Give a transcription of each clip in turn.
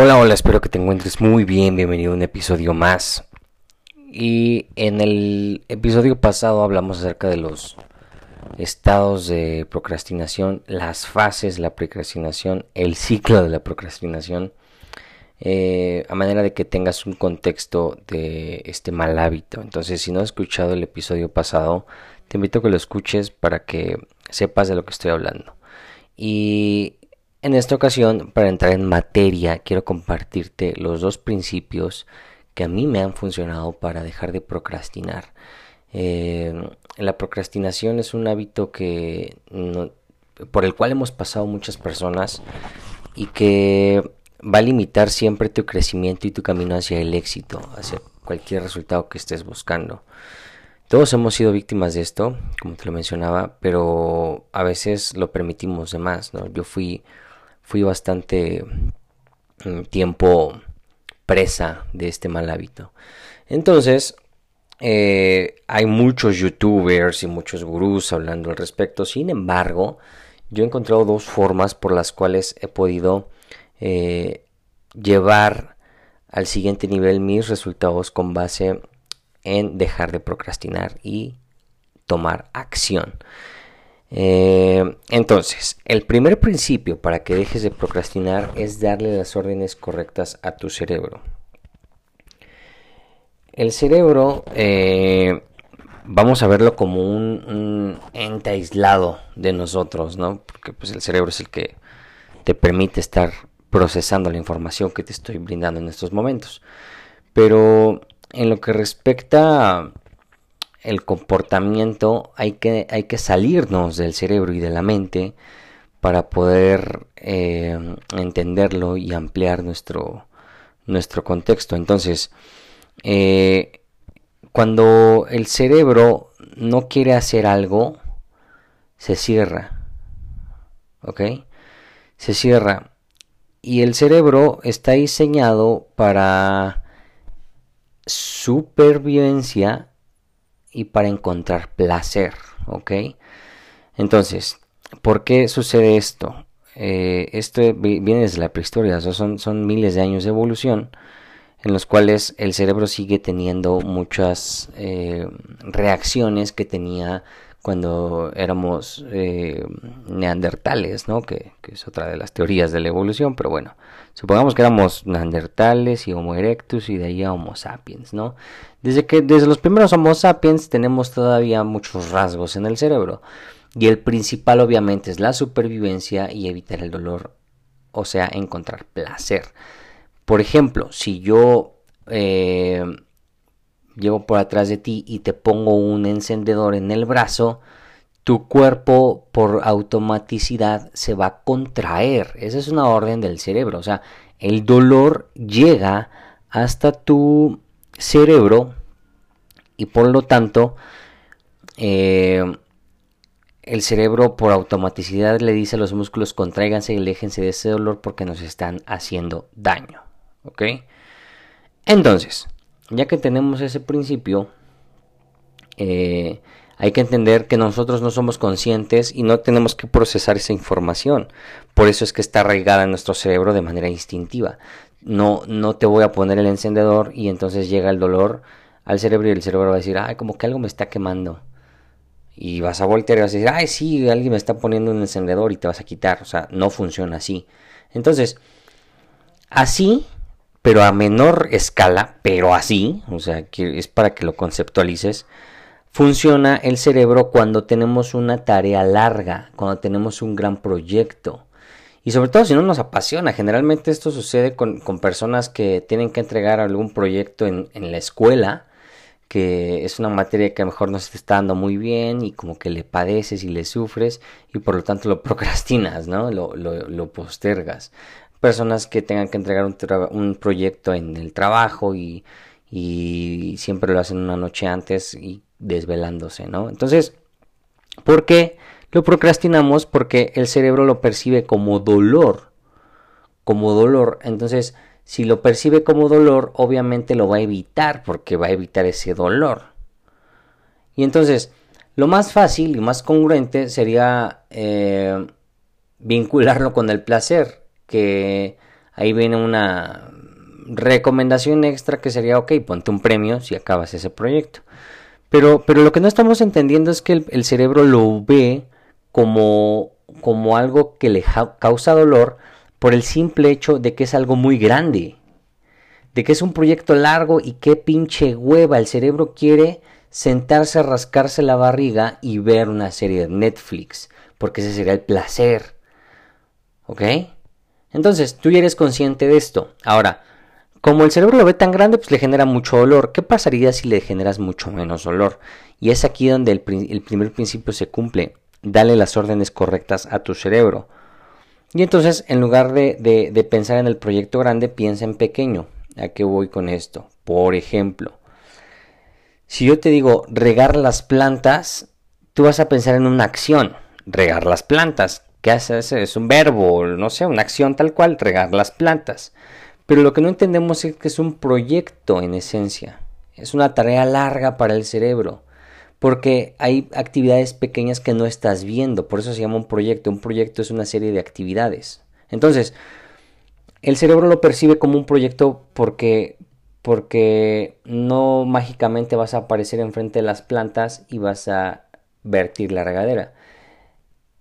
Hola, hola, espero que te encuentres muy bien. Bienvenido a un episodio más. Y en el episodio pasado hablamos acerca de los estados de procrastinación, las fases de la procrastinación, el ciclo de la procrastinación, eh, a manera de que tengas un contexto de este mal hábito. Entonces, si no has escuchado el episodio pasado, te invito a que lo escuches para que sepas de lo que estoy hablando. Y en esta ocasión, para entrar en materia, quiero compartirte los dos principios que a mí me han funcionado para dejar de procrastinar. Eh, la procrastinación es un hábito que por el cual hemos pasado muchas personas y que va a limitar siempre tu crecimiento y tu camino hacia el éxito, hacia cualquier resultado que estés buscando. Todos hemos sido víctimas de esto, como te lo mencionaba, pero a veces lo permitimos de más. Yo fui fui bastante mm, tiempo presa de este mal hábito. Entonces, eh, hay muchos youtubers y muchos gurús hablando al respecto. Sin embargo, yo he encontrado dos formas por las cuales he podido eh, llevar al siguiente nivel mis resultados con base en dejar de procrastinar y tomar acción. Eh, entonces, el primer principio para que dejes de procrastinar es darle las órdenes correctas a tu cerebro. El cerebro, eh, vamos a verlo como un, ente aislado de nosotros, ¿no? Porque pues el cerebro es el que te permite estar procesando la información que te estoy brindando en estos momentos. Pero en lo que respecta el comportamiento hay que, hay que salirnos del cerebro y de la mente para poder eh, entenderlo y ampliar nuestro, nuestro contexto. Entonces, eh, cuando el cerebro no quiere hacer algo, se cierra. ¿Ok? Se cierra. Y el cerebro está diseñado para supervivencia y para encontrar placer, ¿ok? Entonces, ¿por qué sucede esto? Eh, esto viene desde la prehistoria, son, son miles de años de evolución en los cuales el cerebro sigue teniendo muchas eh, reacciones que tenía cuando éramos eh, neandertales, ¿no? Que, es otra de las teorías de la evolución, pero bueno, supongamos que éramos neandertales y Homo erectus y de ahí a Homo sapiens, ¿no? Desde que desde los primeros Homo sapiens tenemos todavía muchos rasgos en el cerebro y el principal obviamente es la supervivencia y evitar el dolor, o sea, encontrar placer. Por ejemplo, si yo eh, llego por atrás de ti y te pongo un encendedor en el brazo, tu cuerpo por automaticidad se va a contraer. Esa es una orden del cerebro. O sea, el dolor llega hasta tu cerebro y por lo tanto eh, el cerebro por automaticidad le dice a los músculos contráiganse y aléjense de ese dolor porque nos están haciendo daño. ¿Ok? Entonces, ya que tenemos ese principio, eh, hay que entender que nosotros no somos conscientes y no tenemos que procesar esa información. Por eso es que está arraigada en nuestro cerebro de manera instintiva. No, no te voy a poner el encendedor y entonces llega el dolor al cerebro y el cerebro va a decir, ay, como que algo me está quemando. Y vas a voltear y vas a decir, ay, sí, alguien me está poniendo un encendedor y te vas a quitar. O sea, no funciona así. Entonces, así pero a menor escala, pero así, o sea, es para que lo conceptualices, funciona el cerebro cuando tenemos una tarea larga, cuando tenemos un gran proyecto. Y sobre todo si no nos apasiona. Generalmente esto sucede con, personas que tienen que entregar algún proyecto en, en, la escuela, que es una materia que a lo mejor no se está dando muy bien y como que le padeces y le sufres y por lo tanto lo procrastinas, ¿no? Lo, lo postergas. Personas que tengan que entregar un, proyecto en el trabajo y, y siempre lo hacen una noche antes y desvelándose, ¿no? Entonces, ¿por qué? Lo procrastinamos porque el cerebro lo percibe como dolor. Como dolor. Entonces, si lo percibe como dolor, obviamente lo va a evitar porque va a evitar ese dolor. Y entonces, lo más fácil y más congruente sería eh, vincularlo con el placer. Que ahí viene una recomendación extra que sería, ok, ponte un premio si acabas ese proyecto. Pero, pero lo que no estamos entendiendo es que el, cerebro lo ve como, como algo que le causa dolor por el simple hecho de que es algo muy grande, de que es un proyecto largo y qué pinche hueva. El cerebro quiere sentarse a rascarse la barriga y ver una serie de Netflix, porque ese sería el placer. ¿Ok? Entonces, tú ya eres consciente de esto. Ahora, como el cerebro lo ve tan grande, pues le genera mucho dolor. ¿Qué pasaría si le generas mucho menos dolor? Y es aquí donde el, el primer principio se cumple dale las órdenes correctas a tu cerebro. Y entonces, en lugar de, pensar en el proyecto grande, piensa en pequeño. ¿A qué voy con esto? Por ejemplo, si yo te digo regar las plantas, tú vas a pensar en una acción, regar las plantas. ¿Qué haces? Es un verbo, no sé, una acción tal cual, regar las plantas. Pero lo que no entendemos es que es un proyecto en esencia. Es una tarea larga para el cerebro porque hay actividades pequeñas que no estás viendo, por eso se llama un proyecto. Un proyecto es una serie de actividades. Entonces, el cerebro lo percibe como un proyecto porque porque no mágicamente vas a aparecer enfrente de las plantas y vas a vertir la regadera.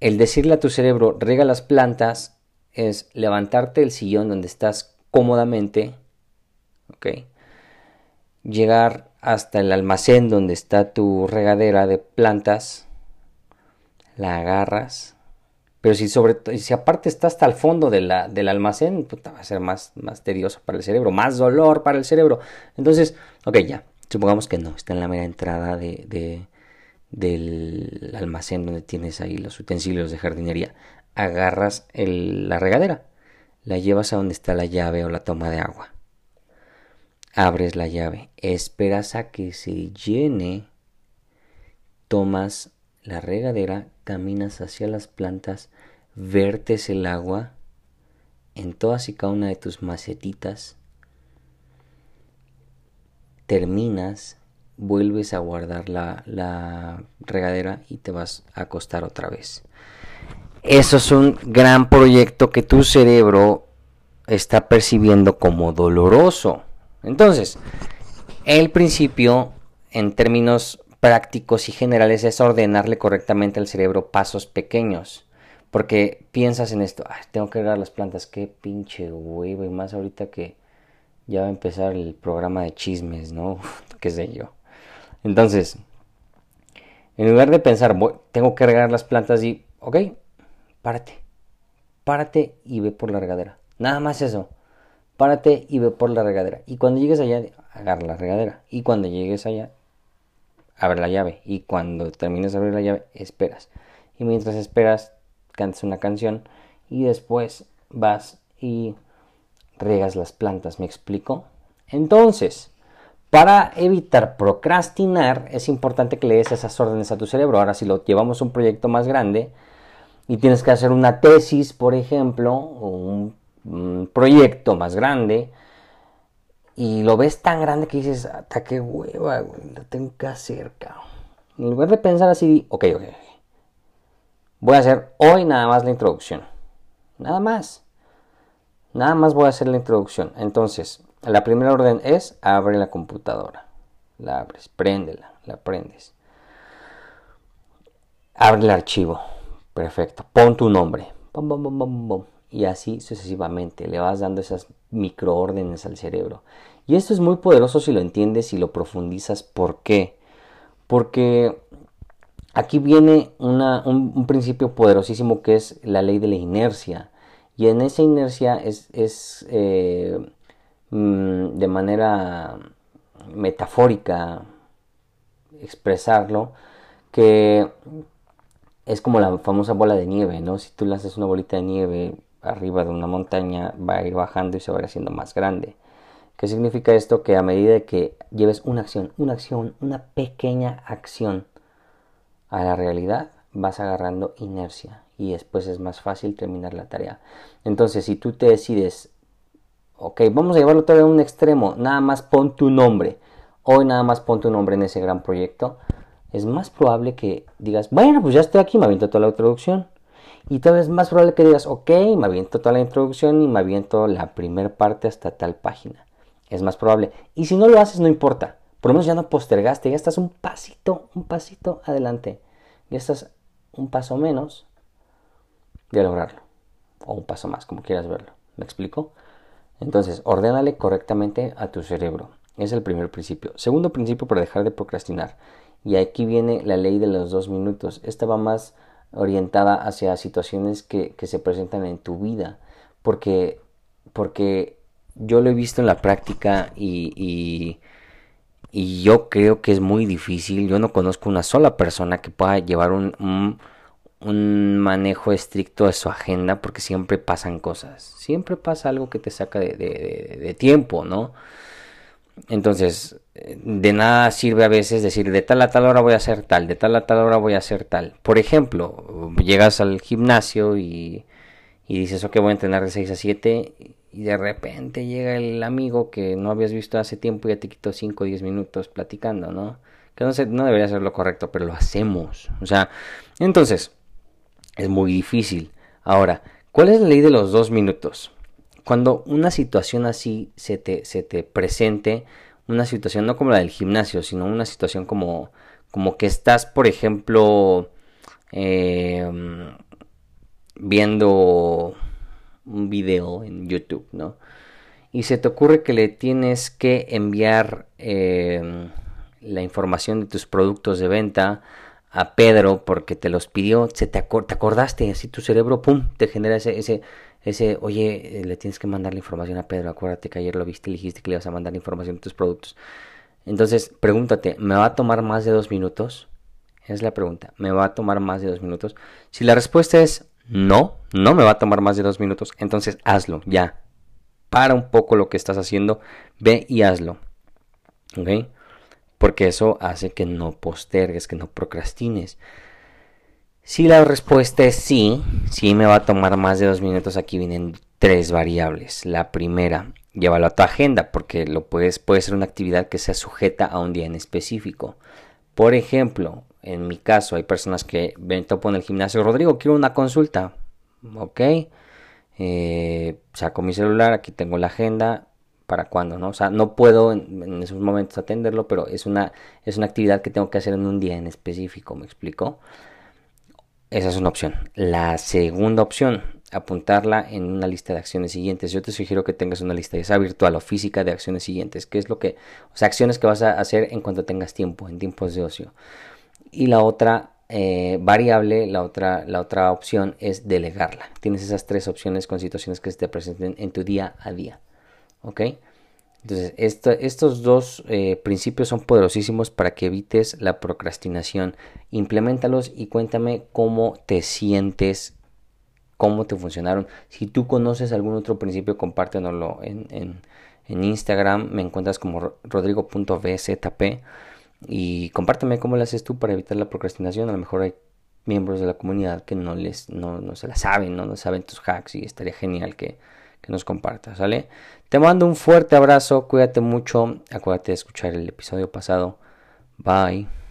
El decirle a tu cerebro, rega las plantas, es levantarte del sillón donde estás cómodamente, ¿ok? Llegar hasta el almacén donde está tu regadera de plantas, la agarras, pero si sobre si aparte está hasta el fondo del almacén, va a ser más, más tedioso para el cerebro, más dolor para el cerebro. Entonces, ok, ya, supongamos que no, está en la mera entrada de, del almacén donde tienes ahí los utensilios de jardinería. Agarras la regadera, la llevas a donde está la llave o la toma de agua abres la llave, esperas a que se llene, tomas la regadera, caminas hacia las plantas, vertes el agua en todas y cada una de tus macetitas, terminas, vuelves a guardar la, regadera y te vas a acostar otra vez. Eso es un gran proyecto que tu cerebro está percibiendo como doloroso. Entonces, el principio, en términos prácticos y generales, es ordenarle correctamente al cerebro pasos pequeños. Porque piensas en esto, tengo que regar las plantas, qué pinche huevo, y más ahorita que ya va a empezar el programa de chismes, ¿no? qué sé yo. Entonces, en lugar de pensar, tengo que regar las plantas y, ok, párate, párate y ve por la regadera. Nada más eso párate y ve por la regadera. Y cuando llegues allá, agarra la regadera. Y cuando llegues allá, abre la llave. Y cuando termines de abrir la llave, esperas. Y mientras esperas, cantas una canción. Y después vas y regas las plantas. ¿Me explico? Entonces, para evitar procrastinar, es importante que le des esas órdenes a tu cerebro. Ahora, si lo llevamos a un proyecto más grande y tienes que hacer una tesis, por ejemplo, o un proyecto más grande y lo ves tan grande que dices, hasta qué hueva, lo tengo que hacer, cabrón. En lugar de pensar así, ok, ok, voy a hacer hoy nada más la introducción. Nada más. Nada más voy a hacer la introducción. Entonces, la primera orden es abre la computadora. La abres, préndela, la prendes. Abre el archivo. Perfecto. Pon tu nombre. Y así sucesivamente. Le vas dando esas microórdenes al cerebro. Y esto es muy poderoso si lo entiendes y lo profundizas. ¿Por qué? Porque aquí viene un, principio poderosísimo que es la ley de la inercia. Y en esa inercia es, es eh, mm, de manera metafórica expresarlo, que es como la famosa bola de nieve, ¿no? Si tú lanzas una bolita de nieve arriba de una montaña, va a ir bajando y se va a ir haciendo más grande. ¿Qué significa esto? Que a medida que lleves una acción, una acción, una pequeña acción a la realidad, vas agarrando inercia y después es más fácil terminar la tarea. Entonces, si tú te decides, ok, vamos a llevarlo todo a un extremo, nada más pon tu nombre, hoy nada más pon tu nombre en ese gran proyecto, es más probable que digas, bueno, pues ya estoy aquí, me aviento toda la introducción. Y tal vez más probable que digas, ok, me aviento toda la introducción y me aviento la primera parte hasta tal página. Es más probable. Y si no lo haces, no importa. Por lo menos ya no postergaste, ya estás un pasito, un pasito adelante. Ya estás un paso menos de lograrlo. O un paso más, como quieras verlo. ¿Me explico? Entonces, ordénale correctamente a tu cerebro. Es el primer principio. Segundo principio para dejar de procrastinar. Y aquí viene la ley de los dos minutos. Esta va más orientada hacia situaciones que, se presentan en tu vida. Porque, porque yo lo he visto en la práctica y, y, yo creo que es muy difícil. Yo no conozco una sola persona que pueda llevar un, manejo estricto de su agenda porque siempre pasan cosas. Siempre pasa algo que te saca de tiempo, ¿no? Entonces, de nada sirve a veces decir de tal a tal hora voy a hacer tal, de tal a tal hora voy a hacer tal. Por ejemplo, llegas al gimnasio y, y dices, ok, voy a entrenar de 6 a 7 y de repente llega el amigo que no habías visto hace tiempo y ya te quitó 5 o 10 minutos platicando, ¿no? Que no, sé, no debería ser lo correcto, pero lo hacemos. O sea, entonces, es muy difícil. Ahora, ¿cuál es la ley de los dos minutos? Cuando una situación así se te, se te presente, una situación no como la del gimnasio, sino una situación como, como que estás, por ejemplo, em, viendo un video en YouTube, ¿no? Y se te ocurre que le tienes que enviar em, la información de tus productos de venta a Pedro porque te los pidió, se te, te acordaste, así tu cerebro, pum, te genera ese, ese, ese, oye, eh, le tienes que mandar la información a Pedro, acuérdate que ayer lo viste y dijiste que le ibas a mandar la información de tus productos. Entonces, pregúntate, ¿me va a tomar más de dos minutos? Es la pregunta, ¿me va a tomar más de dos minutos? Si la respuesta es no, no me va a tomar más de dos minutos, entonces hazlo, ya. Para un poco lo que estás haciendo, ve y hazlo. ¿Ok? Porque eso hace que no postergues, que no procrastines. Si la respuesta es sí, sí me va a tomar más de dos minutos, aquí vienen tres variables. La primera, llévalo a tu agenda porque lo puedes, puede ser una actividad que sea sujeta a un día en específico. Por ejemplo, en mi caso hay personas que ven topo en el gimnasio, Rodrigo, quiero una consulta. Ok, eh, saco mi celular, aquí tengo la agenda, para cuándo, ¿no? O sea, no puedo en, esos momentos atenderlo, pero es una, es una actividad que tengo que hacer en un día en específico, ¿me explico? Esa es una opción. La segunda opción, apuntarla en una lista de acciones siguientes. Yo te sugiero que tengas una lista, ya sea virtual o física, de acciones siguientes. ¿Qué es lo que, o sea, acciones que vas a hacer en cuanto tengas tiempo, en tiempos de ocio. Y la otra eh, variable, la otra, la otra opción es delegarla. Tienes esas tres opciones con situaciones que se te presenten en tu día a día. ¿Ok? Entonces, estos dos eh, principios son poderosísimos para que evites la procrastinación. Implementalos y cuéntame cómo te sientes, cómo te funcionaron. Si tú conoces algún otro principio, compártenoslo en, en, en Instagram. Me encuentras como rodrigo.bzp y compárteme cómo lo haces tú para evitar la procrastinación. A lo mejor hay miembros de la comunidad que no les no, no se la saben, ¿no? no saben tus hacks y estaría genial que que nos compartas, ¿sale? Te mando un fuerte abrazo, cuídate mucho, acuérdate de escuchar el episodio pasado. Bye.